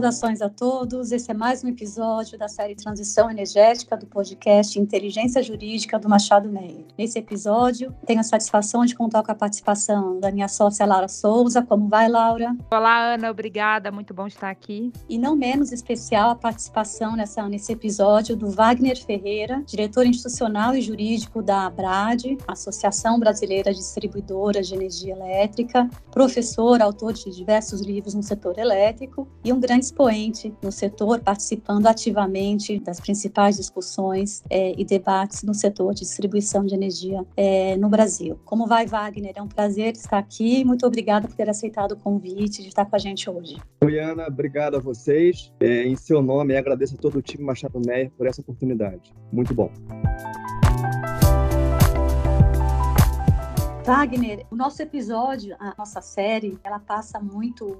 Saudações a todos. Esse é mais um episódio da série Transição Energética do podcast Inteligência Jurídica do Machado Meyer. Nesse episódio, tenho a satisfação de contar com a participação da minha sócia Laura Souza. Como vai, Laura? Olá, Ana. Obrigada. Muito bom estar aqui. E não menos especial a participação nessa, nesse episódio do Wagner Ferreira, diretor institucional e jurídico da ABRAD, Associação Brasileira de Distribuidoras de Energia Elétrica, professor, autor de diversos livros no setor elétrico e um grande expoente no setor, participando ativamente das principais discussões é, e debates no setor de distribuição de energia é, no Brasil. Como vai, Wagner? É um prazer estar aqui. Muito obrigada por ter aceitado o convite de estar com a gente hoje. Oi, Ana. Obrigado a vocês. É, em seu nome, agradeço a todo o time Machado Meyer por essa oportunidade. Muito bom. Wagner, o nosso episódio, a nossa série, ela passa muito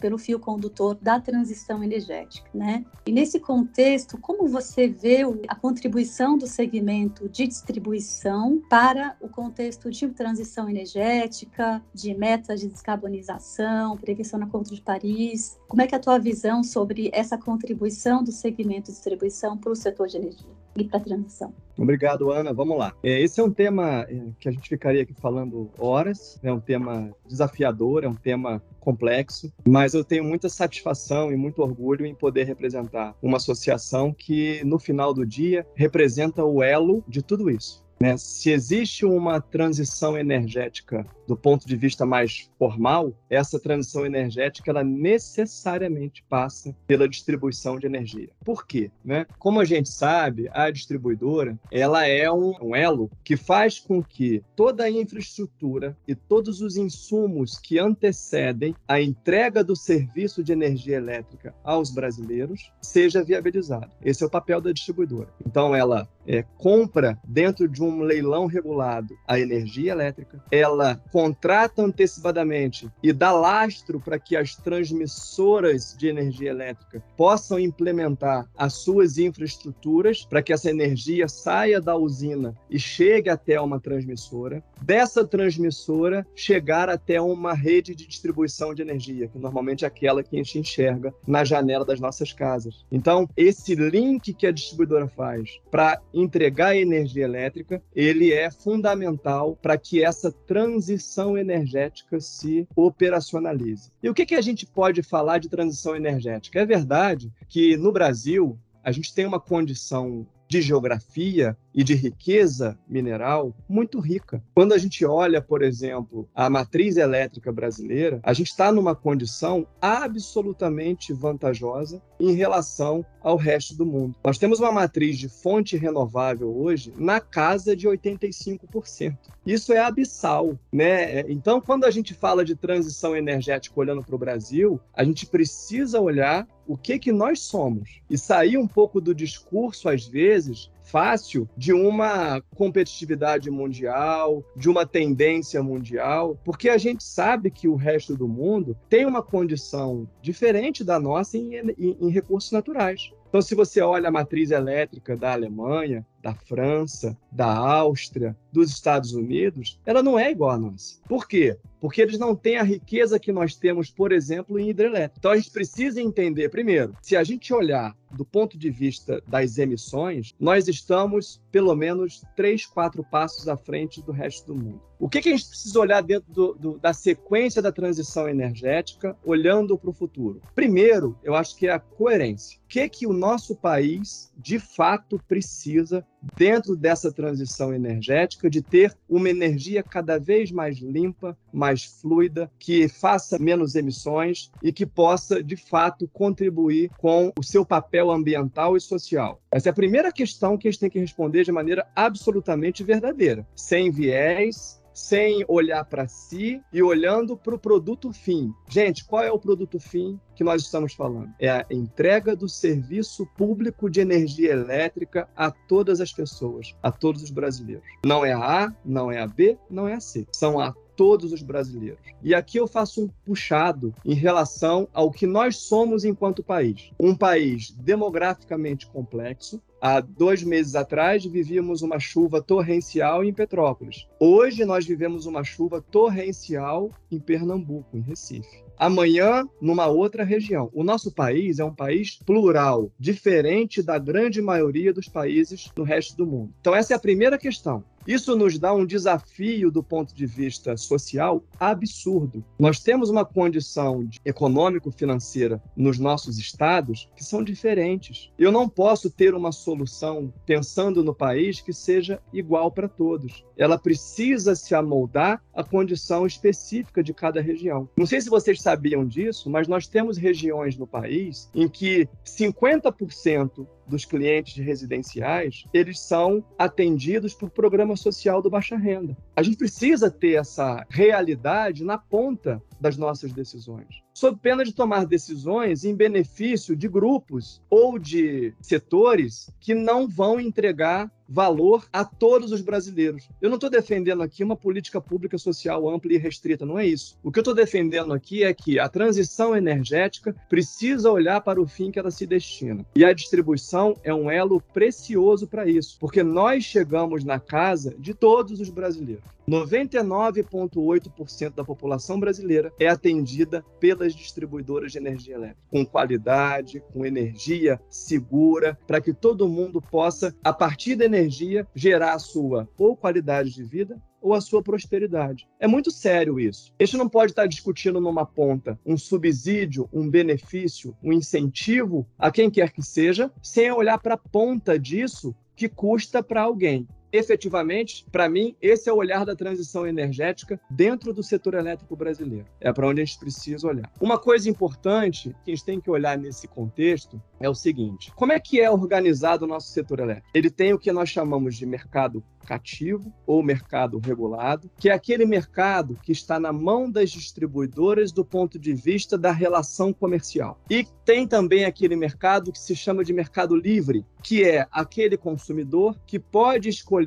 pelo fio condutor da transição energética, né? E nesse contexto, como você vê a contribuição do segmento de distribuição para o contexto de transição energética, de metas de descarbonização, prevenção na Conta de Paris? Como é que é a tua visão sobre essa contribuição do segmento de distribuição para o setor de energia? E para a transição. Obrigado, Ana. Vamos lá. É, esse é um tema é, que a gente ficaria aqui falando horas, é um tema desafiador, é um tema complexo, mas eu tenho muita satisfação e muito orgulho em poder representar uma associação que, no final do dia, representa o elo de tudo isso. Né? Se existe uma transição energética do ponto de vista mais formal, essa transição energética ela necessariamente passa pela distribuição de energia. Por quê? Né? Como a gente sabe, a distribuidora ela é um, um elo que faz com que toda a infraestrutura e todos os insumos que antecedem a entrega do serviço de energia elétrica aos brasileiros seja viabilizado. Esse é o papel da distribuidora. Então, ela é, compra dentro de um leilão regulado a energia elétrica, ela contrata antecipadamente e dá lastro para que as transmissoras de energia elétrica possam implementar as suas infraestruturas para que essa energia saia da usina e chegue até uma transmissora. Dessa transmissora chegar até uma rede de distribuição de energia, que normalmente é aquela que a gente enxerga na janela das nossas casas. Então, esse link que a distribuidora faz para entregar energia elétrica, ele é fundamental para que essa transição energética se operacionalize. E o que, que a gente pode falar de transição energética? É verdade que no Brasil a gente tem uma condição de geografia e de riqueza mineral muito rica. Quando a gente olha, por exemplo, a matriz elétrica brasileira, a gente está numa condição absolutamente vantajosa em relação ao resto do mundo. Nós temos uma matriz de fonte renovável hoje na casa de 85%. Isso é abissal, né? Então, quando a gente fala de transição energética olhando para o Brasil, a gente precisa olhar o que que nós somos e sair um pouco do discurso às vezes fácil de uma competitividade mundial, de uma tendência mundial, porque a gente sabe que o resto do mundo tem uma condição diferente da nossa em, em, em recursos naturais. Então, se você olha a matriz elétrica da Alemanha, da França, da Áustria, dos Estados Unidos, ela não é igual à nossa. Por quê? Porque eles não têm a riqueza que nós temos, por exemplo, em hidrelétrica. Então, a gente precisa entender, primeiro, se a gente olhar do ponto de vista das emissões, nós estamos pelo menos três, quatro passos à frente do resto do mundo. O que, que a gente precisa olhar dentro do, do, da sequência da transição energética, olhando para o futuro? Primeiro, eu acho que é a coerência. O que, que o nosso país, de fato, precisa dentro dessa transição energética de ter uma energia cada vez mais limpa, mais fluida, que faça menos emissões e que possa, de fato, contribuir com o seu papel ambiental e social. Essa é a primeira questão que a gente tem que responder de maneira absolutamente verdadeira, sem viés, sem olhar para si e olhando para o produto fim. Gente, qual é o produto fim que nós estamos falando? É a entrega do serviço público de energia elétrica a todas as pessoas, a todos os brasileiros. Não é a A, não é a B, não é a C. São a todos os brasileiros. E aqui eu faço um puxado em relação ao que nós somos enquanto país. Um país demograficamente complexo, Há dois meses atrás, vivíamos uma chuva torrencial em Petrópolis. Hoje, nós vivemos uma chuva torrencial em Pernambuco, em Recife. Amanhã, numa outra região. O nosso país é um país plural, diferente da grande maioria dos países do resto do mundo. Então, essa é a primeira questão. Isso nos dá um desafio do ponto de vista social absurdo. Nós temos uma condição econômico-financeira nos nossos estados que são diferentes. Eu não posso ter uma solução pensando no país que seja igual para todos. Ela precisa se amoldar à condição específica de cada região. Não sei se vocês sabiam disso, mas nós temos regiões no país em que 50% dos clientes residenciais, eles são atendidos por programa social do baixa renda. A gente precisa ter essa realidade na ponta das nossas decisões, sob pena de tomar decisões em benefício de grupos ou de setores que não vão entregar valor a todos os brasileiros. Eu não estou defendendo aqui uma política pública social ampla e restrita, não é isso. O que eu estou defendendo aqui é que a transição energética precisa olhar para o fim que ela se destina. E a distribuição é um elo precioso para isso, porque nós chegamos na casa de todos os brasileiros. 99,8% da população brasileira é atendida pelas distribuidoras de energia elétrica, com qualidade, com energia segura, para que todo mundo possa, a partir da energia, gerar a sua ou qualidade de vida ou a sua prosperidade. É muito sério isso. A gente não pode estar discutindo numa ponta um subsídio, um benefício, um incentivo a quem quer que seja, sem olhar para a ponta disso que custa para alguém efetivamente, para mim, esse é o olhar da transição energética dentro do setor elétrico brasileiro. É para onde a gente precisa olhar. Uma coisa importante que a gente tem que olhar nesse contexto é o seguinte: como é que é organizado o nosso setor elétrico? Ele tem o que nós chamamos de mercado cativo ou mercado regulado, que é aquele mercado que está na mão das distribuidoras do ponto de vista da relação comercial. E tem também aquele mercado que se chama de mercado livre, que é aquele consumidor que pode escolher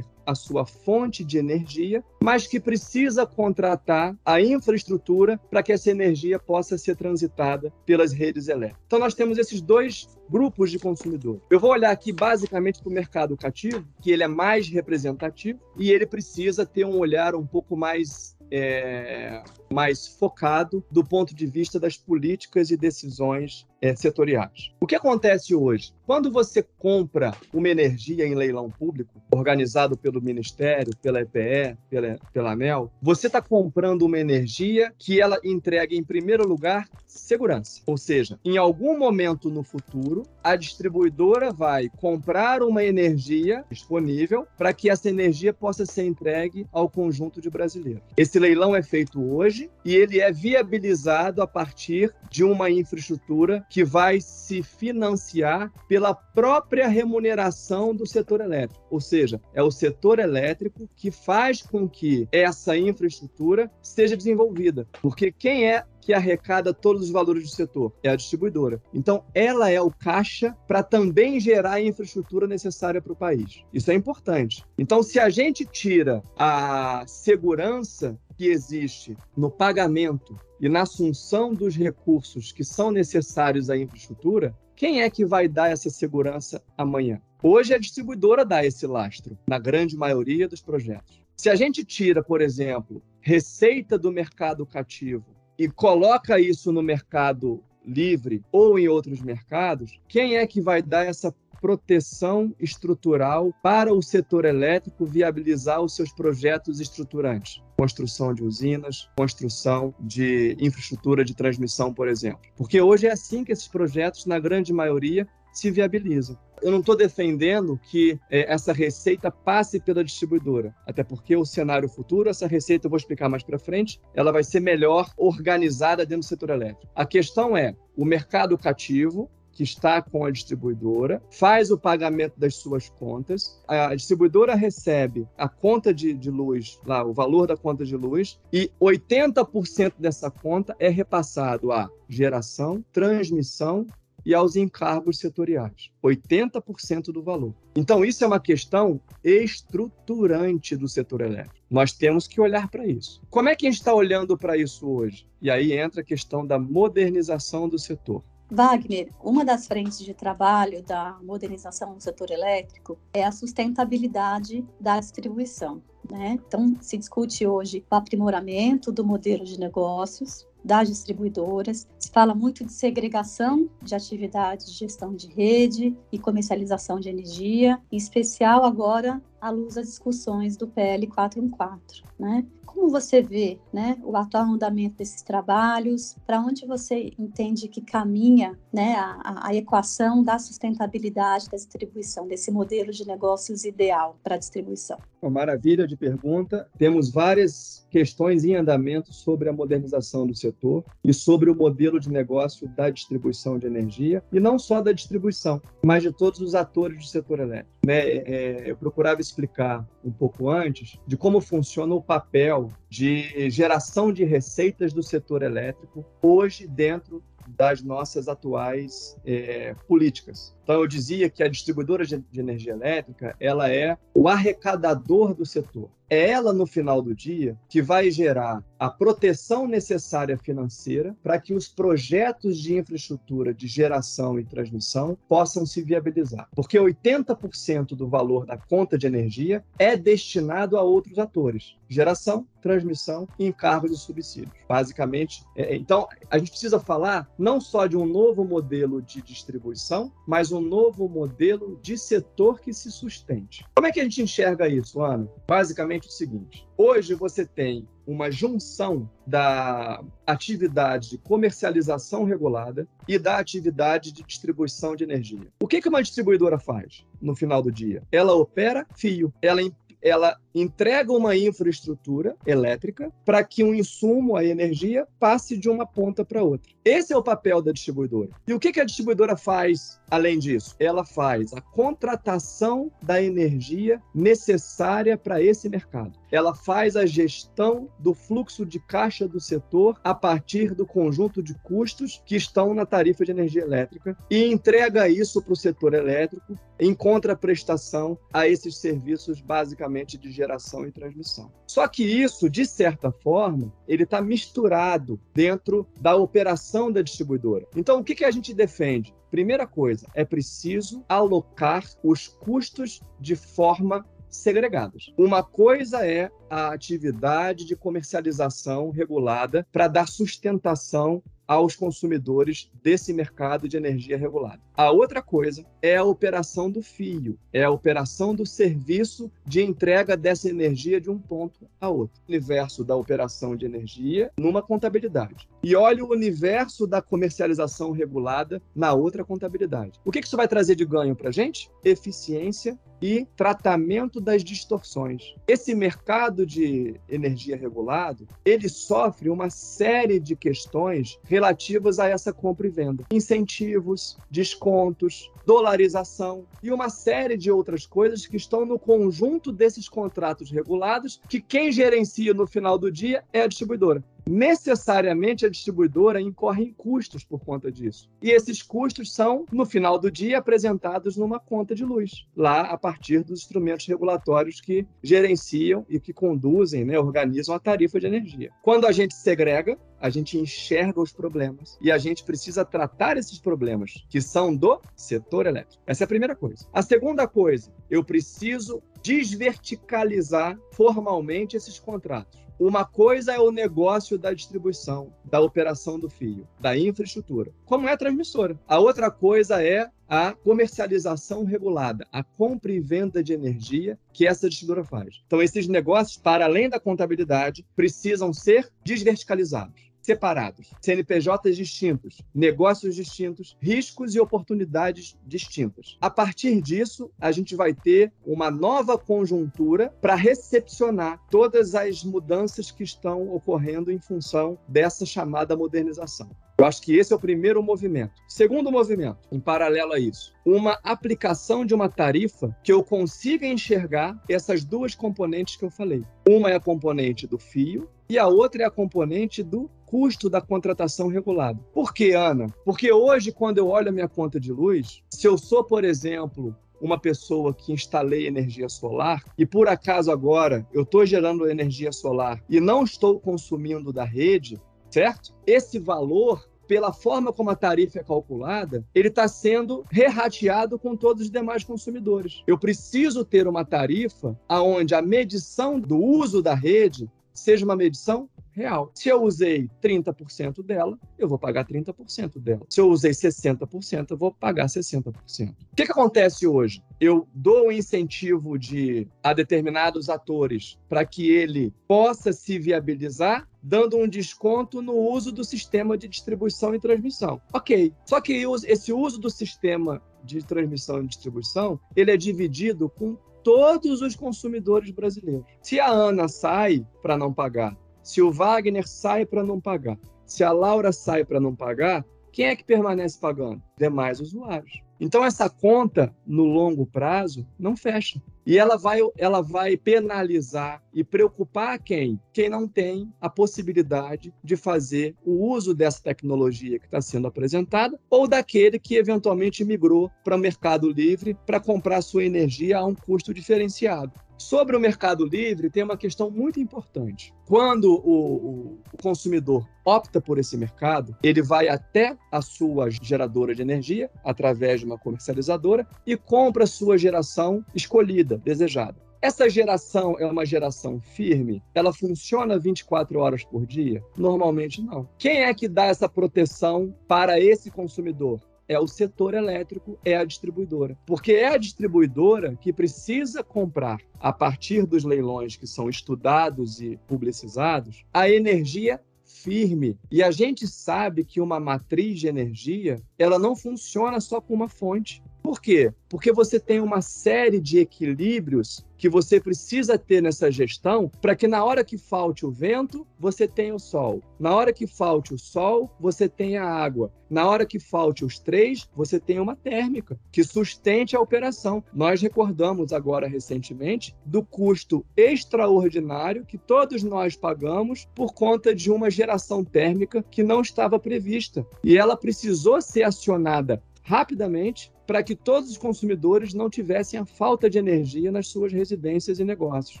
a sua fonte de energia, mas que precisa contratar a infraestrutura para que essa energia possa ser transitada pelas redes elétricas. Então, nós temos esses dois grupos de consumidor. Eu vou olhar aqui basicamente para o mercado cativo, que ele é mais representativo e ele precisa ter um olhar um pouco mais é, mais focado do ponto de vista das políticas e decisões é, setoriais. O que acontece hoje? Quando você compra uma energia em leilão público, organizado pelo Ministério, pela EPE, pela, pela ANEL, você está comprando uma energia que ela entrega, em primeiro lugar, segurança. Ou seja, em algum momento no futuro, a distribuidora vai comprar uma energia disponível para que essa energia possa ser entregue ao conjunto de brasileiros. Esse leilão é feito hoje e ele é viabilizado a partir de uma infraestrutura que vai se financiar pela própria remuneração do setor elétrico. Ou seja, é o setor elétrico que faz com que essa infraestrutura seja desenvolvida. Porque quem é que arrecada todos os valores do setor? É a distribuidora. Então, ela é o caixa para também gerar a infraestrutura necessária para o país. Isso é importante. Então, se a gente tira a segurança que existe no pagamento e na assunção dos recursos que são necessários à infraestrutura, quem é que vai dar essa segurança amanhã? Hoje a distribuidora dá esse lastro, na grande maioria dos projetos. Se a gente tira, por exemplo, receita do mercado cativo e coloca isso no mercado livre ou em outros mercados, quem é que vai dar essa proteção estrutural para o setor elétrico viabilizar os seus projetos estruturantes. Construção de usinas, construção de infraestrutura de transmissão, por exemplo. Porque hoje é assim que esses projetos, na grande maioria, se viabilizam. Eu não estou defendendo que é, essa receita passe pela distribuidora, até porque o cenário futuro, essa receita eu vou explicar mais para frente, ela vai ser melhor organizada dentro do setor elétrico. A questão é o mercado cativo que está com a distribuidora, faz o pagamento das suas contas, a distribuidora recebe a conta de, de luz, lá, o valor da conta de luz, e 80% dessa conta é repassado a geração, transmissão e aos encargos setoriais. 80% do valor. Então, isso é uma questão estruturante do setor elétrico. Nós temos que olhar para isso. Como é que a gente está olhando para isso hoje? E aí entra a questão da modernização do setor. Wagner, uma das frentes de trabalho da modernização do setor elétrico é a sustentabilidade da distribuição. Né? Então, se discute hoje o aprimoramento do modelo de negócios das distribuidoras, se fala muito de segregação de atividades de gestão de rede e comercialização de energia, em especial agora à luz das discussões do PL 414, né? Como você vê né, o atual andamento desses trabalhos? Para onde você entende que caminha né, a, a equação da sustentabilidade da distribuição, desse modelo de negócios ideal para a distribuição? Uma maravilha de pergunta. Temos várias questões em andamento sobre a modernização do setor e sobre o modelo de negócio da distribuição de energia, e não só da distribuição, mas de todos os atores do setor elétrico. Né? É, eu procurava explicar um pouco antes de como funciona o papel de geração de receitas do setor elétrico hoje dentro das nossas atuais é, políticas. Então eu dizia que a distribuidora de energia elétrica ela é o arrecadador do setor. É ela no final do dia que vai gerar a proteção necessária financeira para que os projetos de infraestrutura de geração e transmissão possam se viabilizar. Porque 80% do valor da conta de energia é destinado a outros atores: geração, transmissão e encargos e subsídios. Basicamente, é, então a gente precisa falar não só de um novo modelo de distribuição, mas um novo modelo de setor que se sustente. Como é que a gente enxerga isso, Ana? Basicamente o seguinte: hoje você tem uma junção da atividade de comercialização regulada e da atividade de distribuição de energia. O que uma distribuidora faz no final do dia? Ela opera fio, ela ela entrega uma infraestrutura elétrica para que um insumo, a energia, passe de uma ponta para outra. Esse é o papel da distribuidora. E o que, a distribuidora faz além disso? Ela faz a contratação da energia necessária para esse mercado. Ela faz a gestão do fluxo de caixa do setor a partir do conjunto de custos que estão na tarifa de energia elétrica e entrega isso para o setor elétrico em contraprestação a esses serviços basicamente de geração e transmissão. Só que isso, de certa forma, ele está misturado dentro da operação da distribuidora. Então, o que, que a gente defende? Primeira coisa, é preciso alocar os custos de forma segregadas. Uma coisa é a atividade de comercialização regulada para dar sustentação aos consumidores desse mercado de energia regulada. A outra coisa é a operação do fio, é a operação do serviço de entrega dessa energia de um ponto a outro. O universo da operação de energia numa contabilidade. E olha o universo da comercialização regulada na outra contabilidade. O que isso vai trazer de ganho para a gente? Eficiência e tratamento das distorções. Esse mercado de energia regulado, ele sofre uma série de questões relativas a essa compra e venda. Incentivos, descontos, dolarização e uma série de outras coisas que estão no conjunto desses contratos regulados que quem gerencia no final do dia é a distribuidora necessariamente a distribuidora incorre em custos por conta disso. E esses custos são, no final do dia, apresentados numa conta de luz, lá a partir dos instrumentos regulatórios que gerenciam e que conduzem, né, organizam a tarifa de energia. Quando a gente segrega, a gente enxerga os problemas e a gente precisa tratar esses problemas que são do setor elétrico. Essa é a primeira coisa. A segunda coisa, eu preciso desverticalizar formalmente esses contratos. Uma coisa é o negócio da distribuição, da operação do fio, da infraestrutura, como é a transmissora. A outra coisa é a comercialização regulada, a compra e venda de energia que essa distribuidora faz. Então, esses negócios, para além da contabilidade, precisam ser desverticalizados separados, CNPJs distintos, negócios distintos, riscos e oportunidades distintas. A partir disso, a gente vai ter uma nova conjuntura para recepcionar todas as mudanças que estão ocorrendo em função dessa chamada modernização. Eu acho que esse é o primeiro movimento. Segundo movimento, em paralelo a isso, uma aplicação de uma tarifa que eu consiga enxergar essas duas componentes que eu falei. Uma é a componente do fio e a outra é a componente do custo da contratação regulada. Por que, Ana? Porque hoje, quando eu olho a minha conta de luz, se eu sou, por exemplo, uma pessoa que instalei energia solar e por acaso agora eu estou gerando energia solar e não estou consumindo da rede, certo? Esse valor pela forma como a tarifa é calculada, ele está sendo rerateado com todos os demais consumidores. Eu preciso ter uma tarifa onde a medição do uso da rede seja uma medição real. Se eu usei 30% dela, eu vou pagar 30% dela. Se eu usei 60%, eu vou pagar 60%. O que, que acontece hoje? Eu dou um incentivo de, a determinados atores para que ele possa se viabilizar dando um desconto no uso do sistema de distribuição e transmissão. Ok, só que esse uso do sistema de transmissão e distribuição, ele é dividido com todos os consumidores brasileiros. Se a Ana sai para não pagar, se o Wagner sai para não pagar, se a Laura sai para não pagar, quem é que permanece pagando? Demais usuários. Então essa conta no longo prazo não fecha. E ela vai, ela vai penalizar e preocupar quem? Quem não tem a possibilidade de fazer o uso dessa tecnologia que está sendo apresentada, ou daquele que eventualmente migrou para o mercado livre para comprar sua energia a um custo diferenciado. Sobre o mercado livre, tem uma questão muito importante. Quando o, o, consumidor opta por esse mercado, ele vai até a sua geradora de energia, através de uma comercializadora, e compra a sua geração escolhida, desejada. Essa geração é uma geração firme? Ela funciona 24 horas por dia? Normalmente não. Quem é que dá essa proteção para esse consumidor? É o setor elétrico, é a distribuidora. Porque é a distribuidora que precisa comprar, a partir dos leilões que são estudados e publicizados, a energia firme. E a gente sabe que uma matriz de energia, ela não funciona só com uma fonte. Por quê? Porque você tem uma série de equilíbrios que você precisa ter nessa gestão para que na hora que falte o vento, você tenha o sol. Na hora que falte o sol, você tenha a água. Na hora que falte os três, você tenha uma térmica que sustente a operação. Nós recordamos agora recentemente do custo extraordinário que todos nós pagamos por conta de uma geração térmica que não estava prevista. E ela precisou ser acionada rapidamente para que todos os consumidores não tivessem a falta de energia nas suas residências e negócios.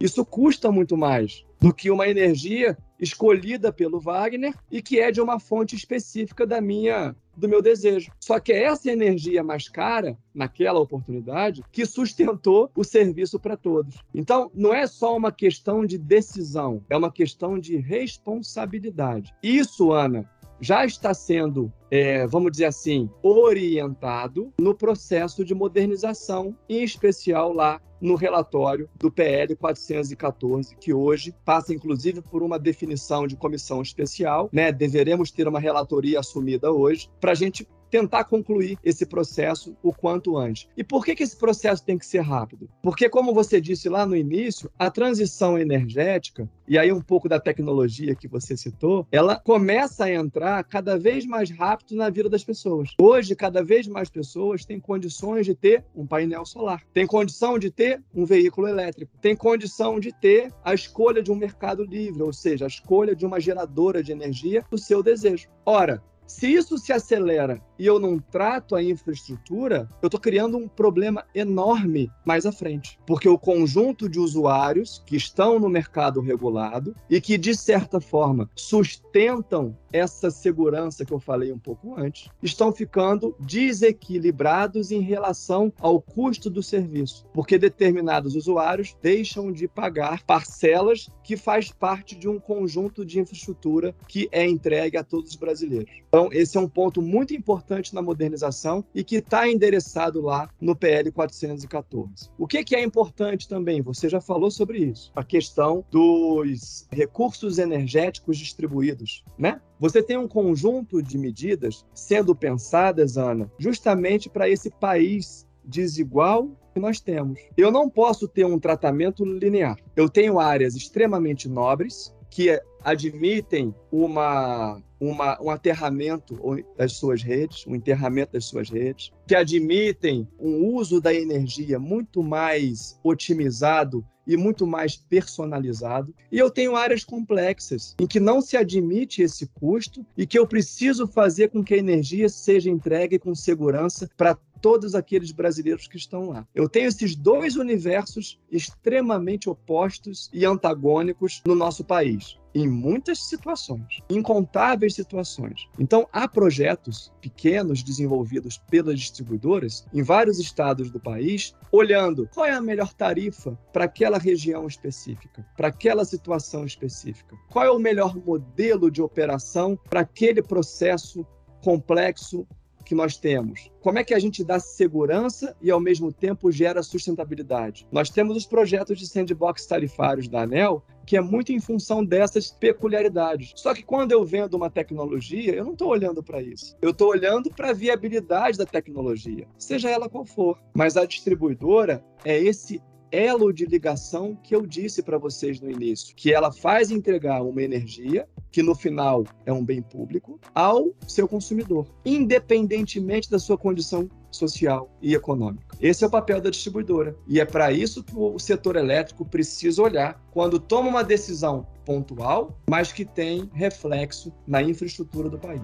Isso custa muito mais do que uma energia escolhida pelo Wagner e que é de uma fonte específica da minha do meu desejo. Só que é essa energia mais cara, naquela oportunidade, que sustentou o serviço para todos. Então, não é só uma questão de decisão, é uma questão de responsabilidade. Isso, Ana, já está sendo, é, vamos dizer assim, orientado no processo de modernização, em especial lá no relatório do PL 414, que hoje passa inclusive por uma definição de comissão especial, né? Deveremos ter uma relatoria assumida hoje para a gente tentar concluir esse processo o quanto antes. E por que, que esse processo tem que ser rápido? Porque, como você disse lá no início, a transição energética, e aí um pouco da tecnologia que você citou, ela começa a entrar cada vez mais rápido na vida das pessoas. Hoje, cada vez mais pessoas têm condições de ter um painel solar, têm condição de ter um veículo elétrico, têm condição de ter a escolha de um mercado livre, ou seja, a escolha de uma geradora de energia do seu desejo. Ora, se isso se acelera e eu não trato a infraestrutura, eu estou criando um problema enorme mais à frente. Porque o conjunto de usuários que estão no mercado regulado e que, de certa forma, sustentam essa segurança que eu falei um pouco antes, estão ficando desequilibrados em relação ao custo do serviço. Porque determinados usuários deixam de pagar parcelas que faz parte de um conjunto de infraestrutura que é entregue a todos os brasileiros. Então, esse é um ponto muito importante na modernização e que está endereçado lá no PL 414. O que, que é importante também? Você já falou sobre isso, a questão dos recursos energéticos distribuídos, né? Você tem um conjunto de medidas sendo pensadas, Ana, justamente para esse país desigual que nós temos. Eu não posso ter um tratamento linear. Eu tenho áreas extremamente nobres que admitem uma, uma, um aterramento das suas redes, um enterramento das suas redes, que admitem um uso da energia muito mais otimizado e muito mais personalizado. E eu tenho áreas complexas em que não se admite esse custo e que eu preciso fazer com que a energia seja entregue com segurança para todos aqueles brasileiros que estão lá. Eu tenho esses dois universos extremamente opostos e antagônicos no nosso país em muitas situações, incontáveis situações. Então, há projetos pequenos desenvolvidos pelas distribuidoras em vários estados do país, olhando qual é a melhor tarifa para aquela região específica, para aquela situação específica, qual é o melhor modelo de operação para aquele processo complexo que nós temos? Como é que a gente dá segurança e, ao mesmo tempo, gera sustentabilidade? Nós temos os projetos de sandbox tarifários da ANEL, que é muito em função dessas peculiaridades. Só que quando eu vendo uma tecnologia, eu não estou olhando para isso. Eu estou olhando para a viabilidade da tecnologia, seja ela qual for. Mas a distribuidora é esse elo de ligação que eu disse para vocês no início, que ela faz entregar uma energia, que no final é um bem público, ao seu consumidor, independentemente da sua condição social e econômica. Esse é o papel da distribuidora. E é para isso que o setor elétrico precisa olhar quando toma uma decisão pontual, mas que tem reflexo na infraestrutura do país.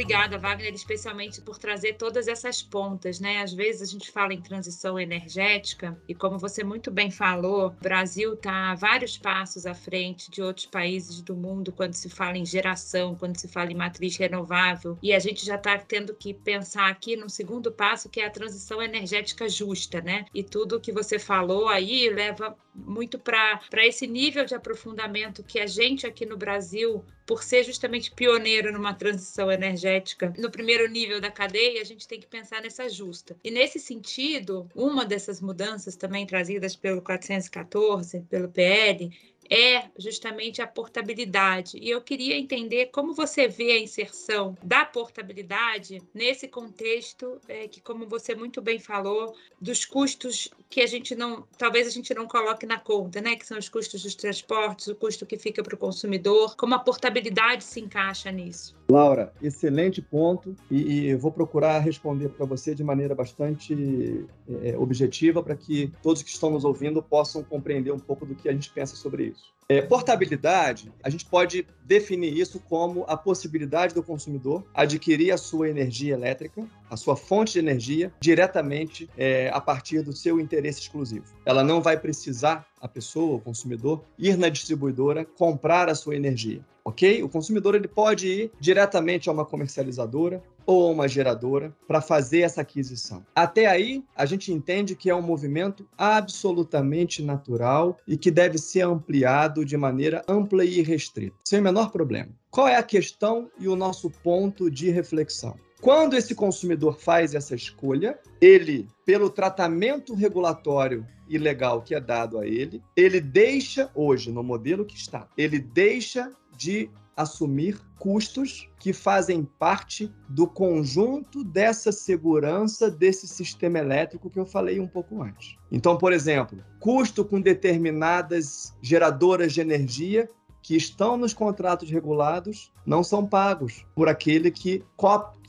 Obrigada, Wagner, especialmente por trazer todas essas pontas, né? Às vezes a gente fala em transição energética e como você muito bem falou, o Brasil está vários passos à frente de outros países do mundo quando se fala em geração, quando se fala em matriz renovável e a gente já está tendo que pensar aqui no segundo passo que é a transição energética justa, né? E tudo que você falou aí leva muito para esse nível de aprofundamento que a gente aqui no Brasil, por ser justamente pioneiro numa transição energética, no primeiro nível da cadeia, a gente tem que pensar nessa justa. E nesse sentido, uma dessas mudanças também trazidas pelo 414, pelo PL, é justamente a portabilidade. E eu queria entender como você vê a inserção da portabilidade nesse contexto é, que, como você muito bem falou, dos custos que a gente não, talvez a gente não coloque na conta, né? Que são os custos dos transportes, o custo que fica para o consumidor, como a portabilidade se encaixa nisso. Laura, excelente ponto e, e vou procurar responder para você de maneira bastante é, objetiva para que todos que estão nos ouvindo possam compreender um pouco do que a gente pensa sobre isso. É, portabilidade, a gente pode definir isso como a possibilidade do consumidor adquirir a sua energia elétrica, a sua fonte de energia, diretamente é, a partir do seu interesse exclusivo. Ela não vai precisar, a pessoa, o consumidor, ir na distribuidora comprar a sua energia ok? O consumidor ele pode ir diretamente a uma comercializadora ou a uma geradora para fazer essa aquisição. Até aí, a gente entende que é um movimento absolutamente natural e que deve ser ampliado de maneira ampla e restrita, sem o menor problema. Qual é a questão e o nosso ponto de reflexão? Quando esse consumidor faz essa escolha, ele, pelo tratamento regulatório e legal que é dado a ele, ele deixa, hoje, no modelo que está, ele deixa de assumir custos que fazem parte do conjunto dessa segurança desse sistema elétrico que eu falei um pouco antes. Então, por exemplo, custo com determinadas geradoras de energia que estão nos contratos regulados não são pagos por aquele que,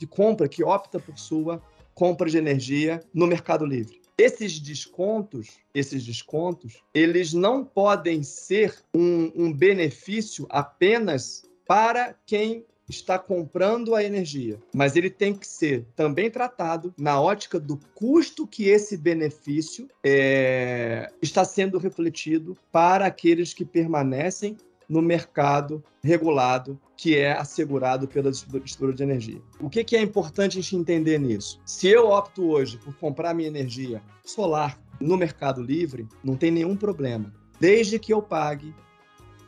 compra, que opta por sua compra de energia no Mercado Livre. Esses descontos, esses descontos, eles não podem ser um, um benefício apenas para quem está comprando a energia, mas ele tem que ser também tratado na ótica do custo que esse benefício é, está sendo refletido para aqueles que permanecem no mercado regulado que é assegurado pela distribuidora de energia. O que, que é importante a gente entender nisso? Se eu opto hoje por comprar minha energia solar no Mercado Livre, não tem nenhum problema, desde que eu pague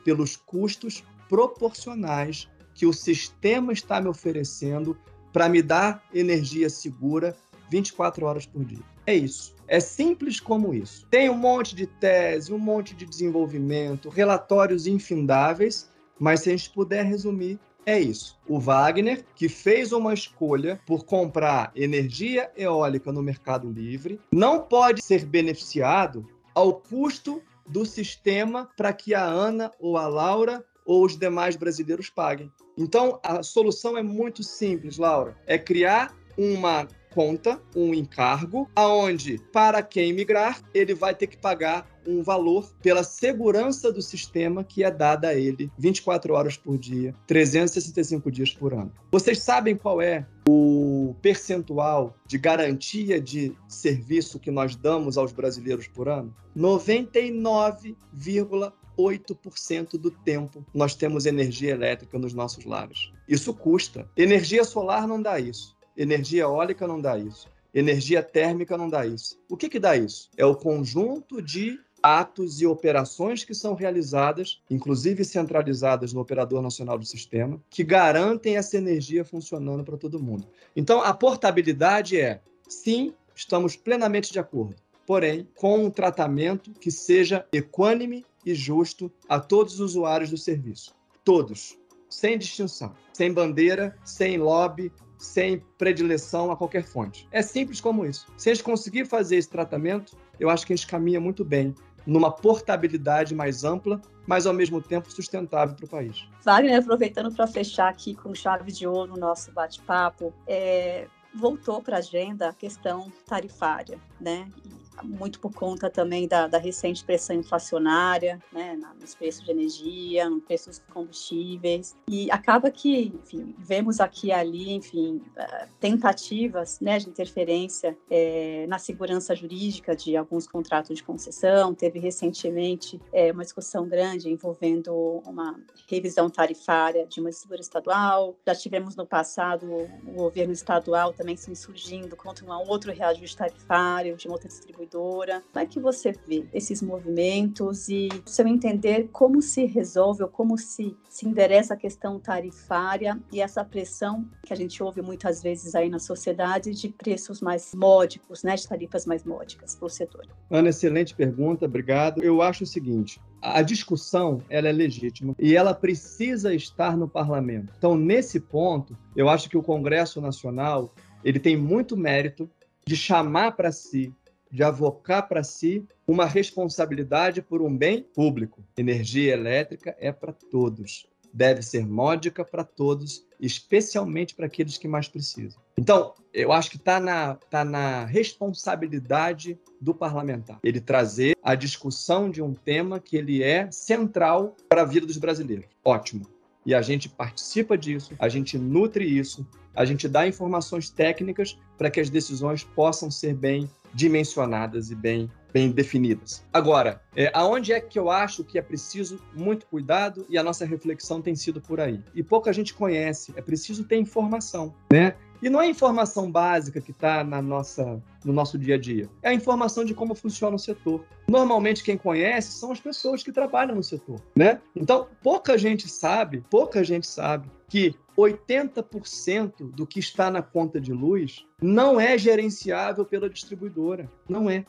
pelos custos proporcionais que o sistema está me oferecendo para me dar energia segura 24 horas por dia. É isso. É simples como isso. Tem um monte de tese, um monte de desenvolvimento, relatórios infindáveis, mas se a gente puder resumir, é isso. O Wagner, que fez uma escolha por comprar energia eólica no Mercado Livre, não pode ser beneficiado ao custo do sistema para que a Ana ou a Laura ou os demais brasileiros paguem. Então, a solução é muito simples, Laura. É criar uma conta, um encargo, aonde para quem migrar, ele vai ter que pagar um valor pela segurança do sistema que é dada a ele 24 horas por dia, 365 dias por ano. Vocês sabem qual é o percentual de garantia de serviço que nós damos aos brasileiros por ano? 99,8% do tempo nós temos energia elétrica nos nossos lares. Isso custa. Energia solar não dá isso. Energia eólica não dá isso. Energia térmica não dá isso. O que, que dá isso? É o conjunto de atos e operações que são realizadas, inclusive centralizadas no Operador Nacional do Sistema, que garantem essa energia funcionando para todo mundo. Então, a portabilidade é, sim, estamos plenamente de acordo, porém, com um tratamento que seja equânime e justo a todos os usuários do serviço. Todos, sem distinção, sem bandeira, sem lobby, sem predileção a qualquer fonte. É simples como isso. Se a gente conseguir fazer esse tratamento, eu acho que a gente caminha muito bem numa portabilidade mais ampla, mas ao mesmo tempo sustentável para o país. Wagner, aproveitando para fechar aqui com chave de ouro o nosso bate-papo, é, voltou para a agenda a questão tarifária, né? Muito por conta também da, da recente pressão inflacionária, né, nos preços de energia, no preço dos combustíveis, e acaba que, enfim, vemos aqui e ali, enfim, eh, tentativas, né, de interferência é, na segurança jurídica de alguns contratos de concessão, teve recentemente é, uma discussão grande envolvendo uma revisão tarifária de uma distribuidora estadual, já tivemos no passado o governo estadual também se insurgindo contra um outro reajuste tarifário de uma outra distribuidora Como é que você vê esses movimentos e, seu entender, como se resolve ou como se, se endereça a questão tarifária e essa pressão que a gente ouve muitas vezes aí na sociedade de preços mais módicos, né, de tarifas mais módicas para o setor? Ana, excelente pergunta, obrigado. Eu acho o seguinte, a discussão ela é legítima e ela precisa estar no parlamento. Então, nesse ponto, eu acho que o Congresso Nacional ele tem muito mérito de chamar para si de avocar para si uma responsabilidade por um bem público. Energia elétrica é para todos. Deve ser módica para todos, especialmente para aqueles que mais precisam. Então, eu acho que está na, tá na responsabilidade do parlamentar ele trazer a discussão de um tema que ele é central para a vida dos brasileiros. Ótimo. E a gente participa disso, a gente nutre isso, a gente dá informações técnicas para que as decisões possam ser bem dimensionadas e bem, bem definidas. Agora, é, aonde é que eu acho que é preciso muito cuidado e a nossa reflexão tem sido por aí? E pouca gente conhece, é preciso ter informação, né? E não é informação básica que está na nossa, no nosso dia a dia. É a informação de como funciona o setor. Normalmente quem conhece são as pessoas que trabalham no setor, né? Então pouca gente sabe, pouca gente sabe que 80% do que está na conta de luz não é gerenciável pela distribuidora. Não é.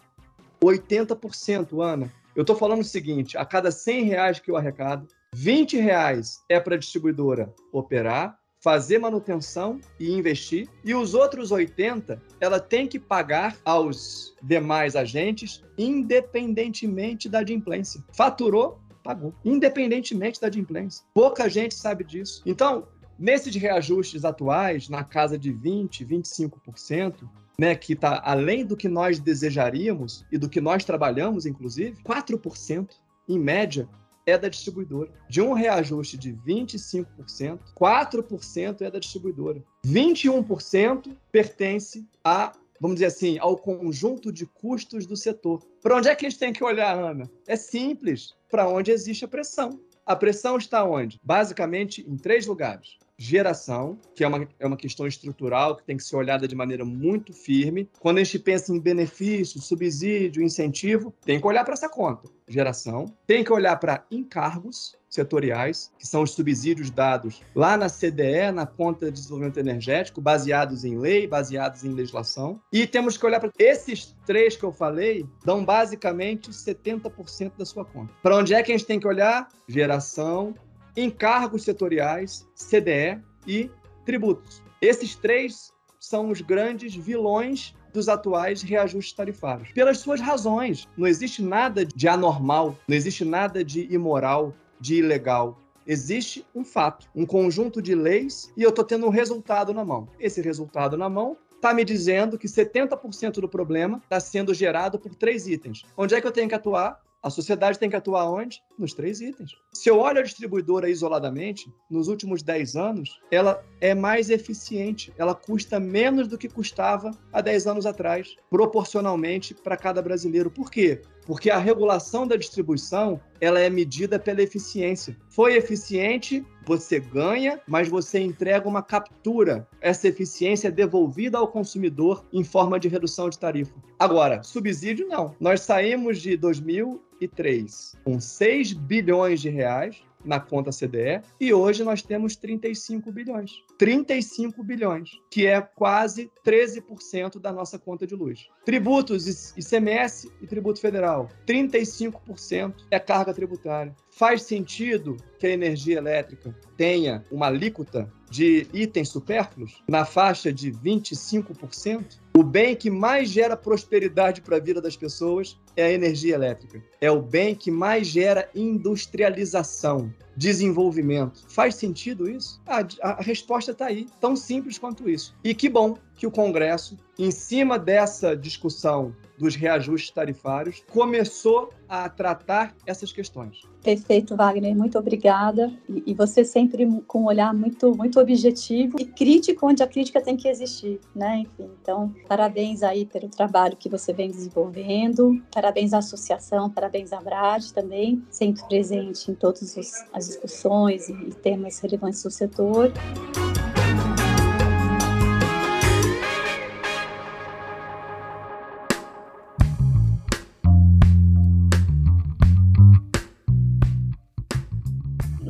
80%, Ana. Eu estou falando o seguinte: a cada 100 reais que eu arrecado, 20 reais é para a distribuidora operar, fazer manutenção e investir, e os outros 80 ela tem que pagar aos demais agentes, independentemente da adimplência. Faturou, pagou, independentemente da adimplência. Pouca gente sabe disso. Então, nesses reajustes atuais, na casa de 20, 25%, né, que está além do que nós desejaríamos e do que nós trabalhamos, inclusive, 4%, em média, é da distribuidora. De um reajuste de 25%, 4% é da distribuidora. 21% pertence a, vamos dizer assim, ao conjunto de custos do setor. Para onde é que a gente tem que olhar, Ana? É simples, para onde existe a pressão. A pressão está onde? Basicamente em três lugares geração, que é uma, é uma questão estrutural que tem que ser olhada de maneira muito firme. Quando a gente pensa em benefício, subsídio, incentivo, tem que olhar para essa conta. Geração. Tem que olhar para encargos, setoriais, que são os subsídios dados lá na CDE, na conta de desenvolvimento energético, baseados em lei, baseados em legislação. E temos que olhar para esses três que eu falei, dão basicamente 70% da sua conta. Para onde é que a gente tem que olhar? Geração, encargos setoriais, CDE e tributos. Esses três são os grandes vilões dos atuais reajustes tarifários. Pelas suas razões. Não existe nada de anormal, não existe nada de imoral, de ilegal. Existe um fato, um conjunto de leis e eu estou tendo um resultado na mão. Esse resultado na mão está me dizendo que 70% do problema está sendo gerado por três itens. Onde é que eu tenho que atuar? A sociedade tem que atuar onde? Nos três itens. Se eu olho a distribuidora isoladamente, nos últimos 10 anos, ela é mais eficiente, ela custa menos do que custava há 10 anos atrás, proporcionalmente para cada brasileiro. Por quê? Porque a regulação da distribuição, ela é medida pela eficiência. Foi eficiente, você ganha, mas você entrega uma captura. Essa eficiência é devolvida ao consumidor em forma de redução de tarifa. Agora, subsídio não. Nós saímos de 2003 com 6 bilhões de reais na conta CDE e hoje nós temos 35 bilhões. 35 bilhões, que é quase 13% da nossa conta de luz. Tributos, ICMS e tributo federal, 35% é carga tributária. Faz sentido que a energia elétrica tenha uma alíquota de itens supérfluos na faixa de 25%? O bem que mais gera prosperidade para a vida das pessoas é a energia elétrica. É o bem que mais gera industrialização, desenvolvimento. Faz sentido isso? A, a resposta está aí, tão simples quanto isso. E que bom que o Congresso, em cima dessa discussão dos reajustes tarifários, começou a tratar essas questões. Perfeito, Wagner. Muito obrigada. E, e, você sempre com um olhar muito, muito objetivo e crítico, onde a crítica tem que existir, né? Enfim, então, parabéns aí pelo trabalho que você vem desenvolvendo. Parabéns à associação, parabéns à Brad também, sempre presente em todas as discussões e temas relevantes do setor.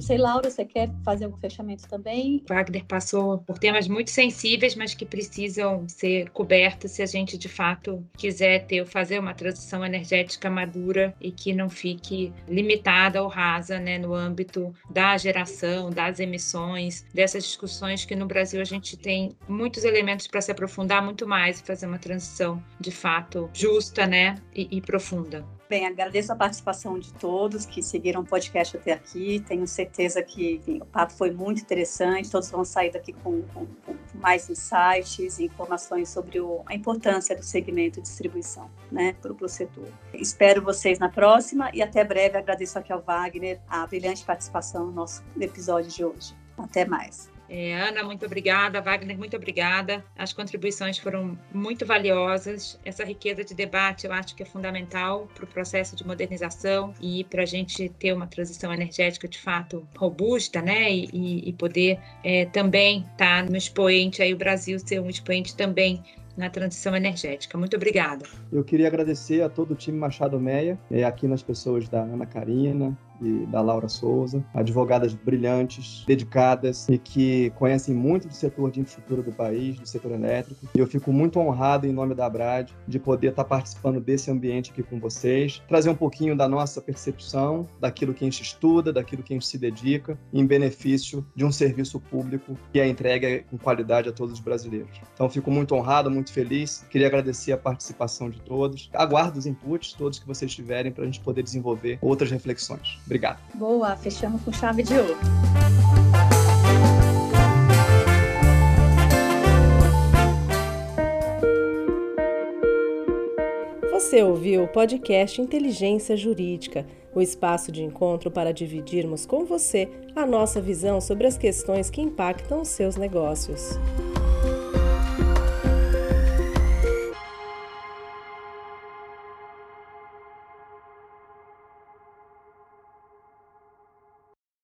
Sei, Laura, você quer fazer algum fechamento também? Wagner passou por temas muito sensíveis, mas que precisam ser cobertos se a gente de fato quiser ter fazer uma transição energética madura e que não fique limitada ou rasa, né, no âmbito da geração, das emissões, dessas discussões que no Brasil a gente tem muitos elementos para se aprofundar muito mais e fazer uma transição de fato justa, né, e, e profunda. Bem, agradeço a participação de todos que seguiram o podcast até aqui. Tenho certeza que enfim, o papo foi muito interessante. Todos vão sair daqui com, com, com mais insights e informações sobre o, a importância do segmento de distribuição né, para o setor. Espero vocês na próxima e até breve. Agradeço aqui ao Wagner a brilhante participação no nosso episódio de hoje. Até mais. É, Ana, muito obrigada. Wagner, muito obrigada. As contribuições foram muito valiosas. Essa riqueza de debate eu acho que é fundamental para o processo de modernização e para a gente ter uma transição energética de fato robusta, né? E, e poder é, também estar tá no expoente, aí o Brasil ser um expoente também na transição energética. Muito obrigada. Eu queria agradecer a todo o time Machado Meia, é, aqui nas pessoas da Ana Karina, e da Laura Souza, advogadas brilhantes, dedicadas e que conhecem muito do setor de infraestrutura do país, do setor elétrico. E eu fico muito honrado, em nome da Brad, de poder estar participando desse ambiente aqui com vocês, trazer um pouquinho da nossa percepção, daquilo que a gente estuda, daquilo que a gente se dedica, em benefício de um serviço público que é entregue com qualidade a todos os brasileiros. Então, fico muito honrado, muito feliz. Queria agradecer a participação de todos. Aguardo os inputs, todos que vocês tiverem, para a gente poder desenvolver outras reflexões. Obrigado. Boa, fechamos com chave de ouro. Você ouviu o podcast Inteligência Jurídica, o espaço de encontro para dividirmos com você a nossa visão sobre as questões que impactam os seus negócios.